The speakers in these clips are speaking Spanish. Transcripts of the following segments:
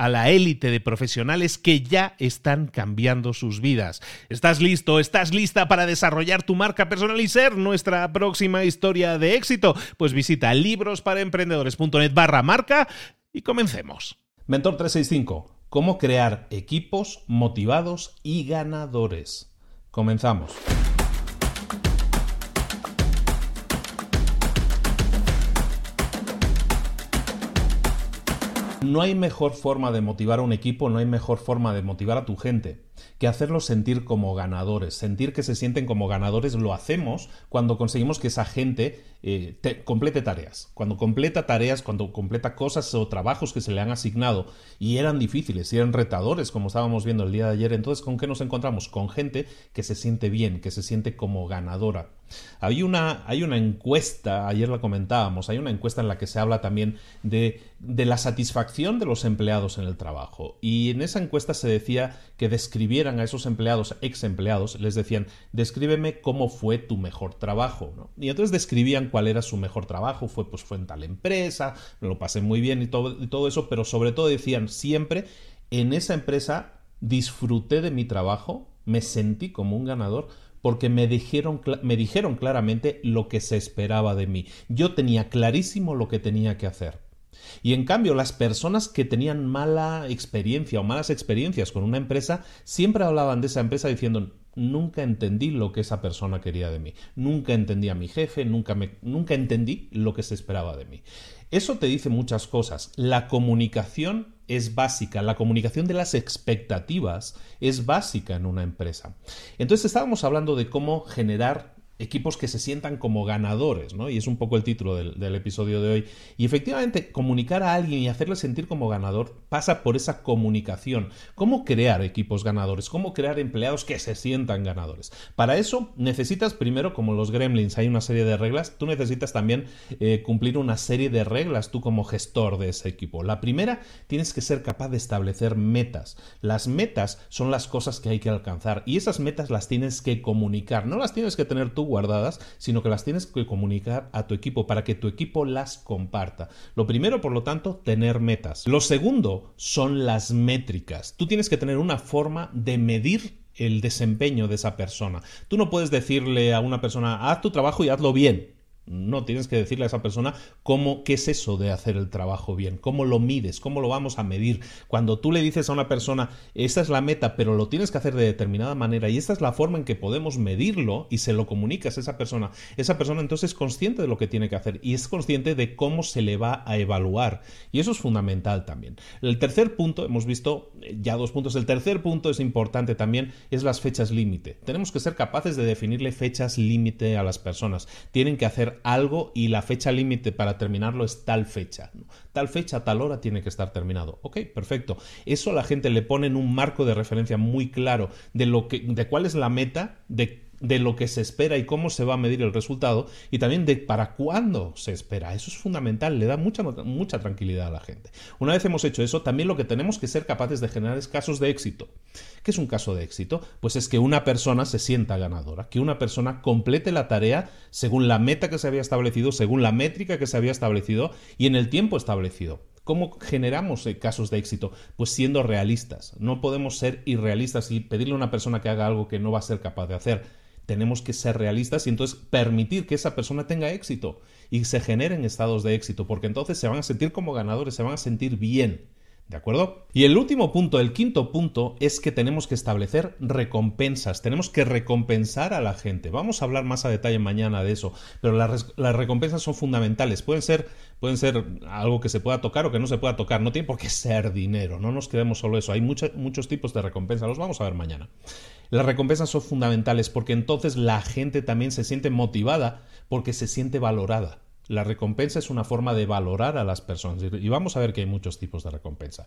a la élite de profesionales que ya están cambiando sus vidas. ¿Estás listo? ¿Estás lista para desarrollar tu marca personal y ser nuestra próxima historia de éxito? Pues visita librosparaemprendedores.net barra marca y comencemos. Mentor 365. ¿Cómo crear equipos motivados y ganadores? Comenzamos. No hay mejor forma de motivar a un equipo, no hay mejor forma de motivar a tu gente que hacerlos sentir como ganadores. Sentir que se sienten como ganadores lo hacemos cuando conseguimos que esa gente eh, complete tareas. Cuando completa tareas, cuando completa cosas o trabajos que se le han asignado y eran difíciles y eran retadores, como estábamos viendo el día de ayer, entonces ¿con qué nos encontramos? Con gente que se siente bien, que se siente como ganadora. Hay una, hay una encuesta, ayer la comentábamos, hay una encuesta en la que se habla también de, de la satisfacción de los empleados en el trabajo. Y en esa encuesta se decía que describieran a esos empleados, ex empleados, les decían, descríbeme cómo fue tu mejor trabajo. ¿no? Y entonces describían cuál era su mejor trabajo, fue pues fue en tal empresa, lo pasé muy bien y todo, y todo eso, pero sobre todo decían siempre, en esa empresa disfruté de mi trabajo, me sentí como un ganador porque me dijeron, me dijeron claramente lo que se esperaba de mí. Yo tenía clarísimo lo que tenía que hacer. Y en cambio, las personas que tenían mala experiencia o malas experiencias con una empresa siempre hablaban de esa empresa diciendo nunca entendí lo que esa persona quería de mí, nunca entendí a mi jefe, nunca, nunca entendí lo que se esperaba de mí. Eso te dice muchas cosas. La comunicación es básica, la comunicación de las expectativas es básica en una empresa. Entonces estábamos hablando de cómo generar equipos que se sientan como ganadores, ¿no? Y es un poco el título del, episodio de hoy. Y efectivamente, comunicar a alguien y hacerle sentir como ganador pasa por esa comunicación. ¿Cómo crear equipos ganadores? ¿Cómo crear empleados que se sientan ganadores? Para eso necesitas primero, como los gremlins, hay una serie de reglas, tú necesitas también eh, cumplir una serie de reglas tú como gestor de ese equipo. La primera, tienes que ser capaz de establecer metas. Las metas son las cosas que hay que alcanzar y esas metas las tienes que comunicar, no las tienes que tener tú guardadas, sino que las tienes que comunicar a tu equipo para que tu equipo las comparta. Lo primero, por lo tanto, tener metas. Lo segundo son las métricas. Tú tienes que tener una forma de medir el desempeño de esa persona. Tú no puedes decirle a una persona, haz tu trabajo y hazlo bien. No, tienes que decirle a esa persona cómo, qué es eso de hacer el trabajo bien, cómo lo mides, cómo lo vamos a medir. Cuando tú le dices a una persona, esta es la meta, pero lo tienes que hacer de determinada manera y esta es la forma en que podemos medirlo y se lo comunicas a esa persona, esa persona entonces es consciente de lo que tiene que hacer y es consciente de cómo se le va a evaluar. Y eso es fundamental también. El tercer punto, hemos visto eh, ya dos puntos, el tercer punto es importante también, es las fechas límite. Tenemos que ser capaces de definirle fechas límite a las personas. Tienen que hacer algo y la fecha límite para terminarlo es tal fecha. Tal fecha, tal hora tiene que estar terminado. Ok, perfecto. Eso a la gente le pone en un marco de referencia muy claro de, lo que, de cuál es la meta, de de lo que se espera y cómo se va a medir el resultado y también de para cuándo se espera. Eso es fundamental, le da mucha, mucha tranquilidad a la gente. Una vez hemos hecho eso, también lo que tenemos que ser capaces de generar es casos de éxito. ¿Qué es un caso de éxito? Pues es que una persona se sienta ganadora, que una persona complete la tarea según la meta que se había establecido, según la métrica que se había establecido y en el tiempo establecido. ¿Cómo generamos eh, casos de éxito? Pues siendo realistas. No podemos ser irrealistas y pedirle a una persona que haga algo que no va a ser capaz de hacer tenemos que ser realistas y entonces permitir que esa persona tenga éxito y se generen estados de éxito, porque entonces se van a sentir como ganadores, se van a sentir bien. ¿De acuerdo? Y el último punto, el quinto punto, es que tenemos que establecer recompensas. Tenemos que recompensar a la gente. Vamos a hablar más a detalle mañana de eso. Pero las, recompensas son fundamentales. Pueden ser, pueden ser algo que se pueda tocar o que no se pueda tocar. No tiene por qué ser dinero. No nos quedemos solo eso. Hay muchos tipos de recompensas. Los vamos a ver mañana. Las recompensas son fundamentales porque entonces la gente también se siente motivada porque se siente valorada. La recompensa es una forma de valorar a las personas y vamos a ver que hay muchos tipos de recompensa.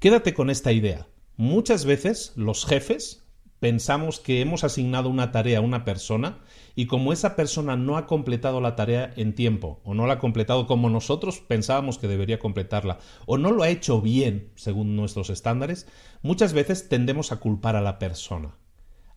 Quédate con esta idea. Muchas veces los jefes pensamos que hemos asignado una tarea a una persona y como esa persona no ha completado la tarea en tiempo o no la ha completado como nosotros pensábamos que debería completarla o no lo ha hecho bien según nuestros estándares, muchas veces tendemos a culpar a la persona.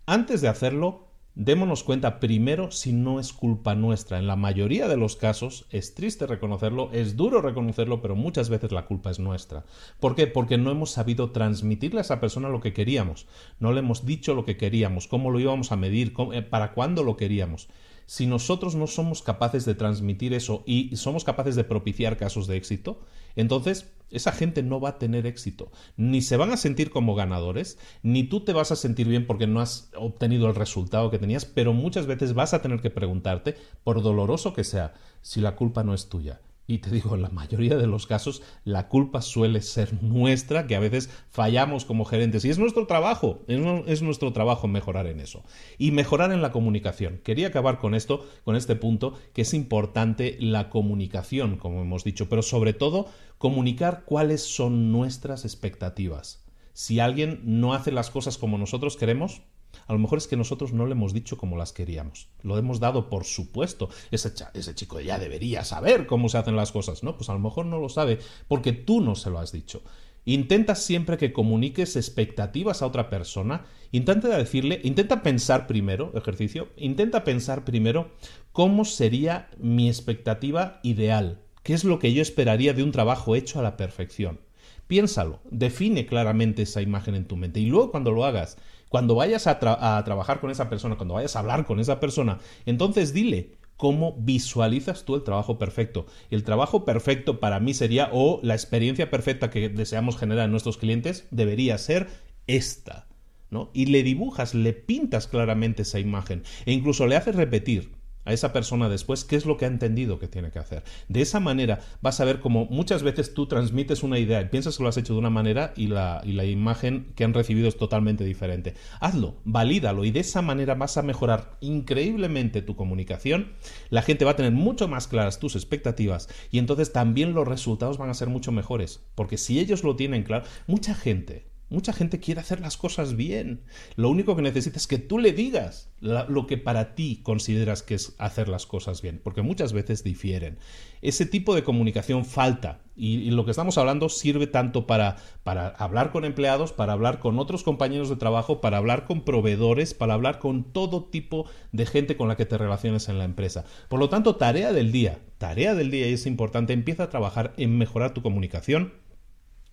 Antes de hacerlo, Démonos cuenta primero si no es culpa nuestra. En la mayoría de los casos es triste reconocerlo, es duro reconocerlo, pero muchas veces la culpa es nuestra. ¿Por qué? Porque no hemos sabido transmitirle a esa persona lo que queríamos. No le hemos dicho lo que queríamos, cómo lo íbamos a medir, eh, para cuándo lo queríamos si nosotros no somos capaces de transmitir eso y somos capaces de propiciar casos de éxito, entonces esa gente no va a tener éxito. Ni se van a sentir como ganadores, ni tú te vas a sentir bien porque no has obtenido el resultado que tenías, pero muchas veces vas a tener que preguntarte, por doloroso que sea, si la culpa no es tuya y te digo, en la mayoría de los casos la culpa suele ser nuestra, que a veces fallamos como gerentes. Y es nuestro trabajo, es nuestro trabajo mejorar en eso. Y mejorar en la comunicación. Quería acabar con esto, con este punto, que es importante la comunicación, como hemos dicho, pero sobre todo comunicar cuáles son nuestras expectativas. Si alguien no hace las cosas como nosotros queremos, a lo mejor es que nosotros no le hemos dicho como las queríamos. Lo hemos dado por supuesto. Ese, ese chico ya debería saber cómo se hacen las cosas. No, pues a lo mejor no lo sabe porque tú no se lo has dicho. Intenta siempre que comuniques expectativas a otra persona. Intenta decirle, intenta pensar primero, ejercicio, intenta pensar primero cómo sería mi expectativa ideal. ¿Qué es lo que yo esperaría de un trabajo hecho a la perfección? Piénsalo, define claramente esa imagen en tu mente y luego cuando lo hagas cuando vayas a, trabajar con esa persona, cuando vayas a hablar con esa persona, entonces dile, cómo visualizas tú el trabajo perfecto. El trabajo perfecto para mí sería, o la experiencia perfecta que deseamos generar en nuestros clientes, debería ser esta. ¿no? Y le dibujas, le pintas claramente esa imagen e incluso le haces repetir a esa persona después qué es lo que ha entendido que tiene que hacer. De esa manera vas a ver cómo muchas veces tú transmites una idea y piensas que lo has hecho de una manera y la, y la imagen que han recibido es totalmente diferente. Hazlo, valídalo y de esa manera vas a mejorar increíblemente tu comunicación. La gente va a tener mucho más claras tus expectativas y entonces también los resultados van a ser mucho mejores. Porque si ellos lo tienen claro, mucha gente Mucha gente quiere hacer las cosas bien. Lo único que necesita es que tú le digas lo que para ti consideras que es hacer las cosas bien, porque muchas veces difieren. Ese tipo de comunicación falta y, lo que estamos hablando sirve tanto para, para hablar con empleados, para hablar con otros compañeros de trabajo, para hablar con proveedores, para hablar con todo tipo de gente con la que te relaciones en la empresa. Por lo tanto, tarea del día, tarea del día y es importante, empieza a trabajar en mejorar tu comunicación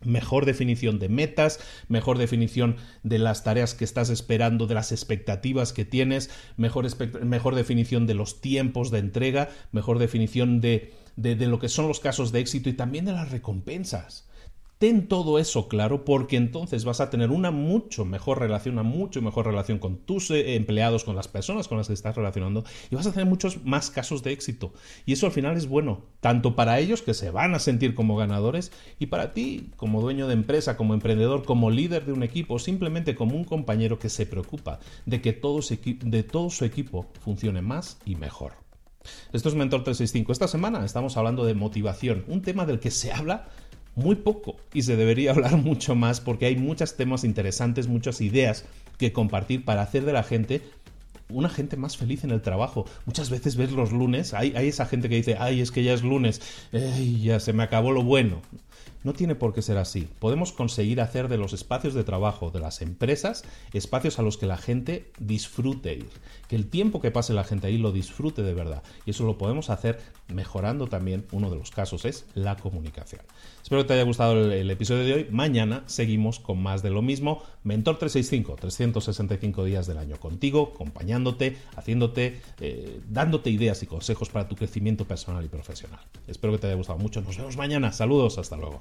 mejor definición de metas, mejor definición de las tareas que estás esperando, de las expectativas que tienes, mejor, mejor definición de los tiempos de entrega, mejor definición de, de, de lo que son los casos de éxito y también de las recompensas. Ten todo eso claro porque entonces vas a tener una mucho mejor relación, una mucho mejor relación con tus eh, empleados, con las personas con las que estás relacionando y vas a tener muchos más casos de éxito. Y eso al final es bueno, tanto para ellos que se van a sentir como ganadores y para ti como dueño de empresa, como emprendedor, como líder de un equipo, simplemente como un compañero que se preocupa de que todo su, de todo su equipo funcione más y mejor. Esto es Mentor 365. Esta semana estamos hablando de motivación, un tema del que se habla muy poco y se debería hablar mucho más porque hay muchos temas interesantes, muchas ideas que compartir para hacer de la gente una gente más feliz en el trabajo. Muchas veces ves los lunes, hay, hay esa gente que dice, ay, es que ya es lunes, ya se me acabó lo bueno. No tiene por qué ser así. Podemos conseguir hacer de los espacios de trabajo de las empresas espacios a los que la gente disfrute ir. Que el tiempo que pase la gente ahí lo disfrute de verdad. Y eso lo podemos hacer mejorando también, uno de los casos es la comunicación. Espero que te haya gustado el, episodio de hoy. Mañana seguimos con más de lo mismo. Mentor 365, 365 días del año contigo, acompañándote, haciéndote, eh, dándote ideas y consejos para tu crecimiento personal y profesional. Espero que te haya gustado mucho. Nos vemos mañana. Saludos, hasta luego.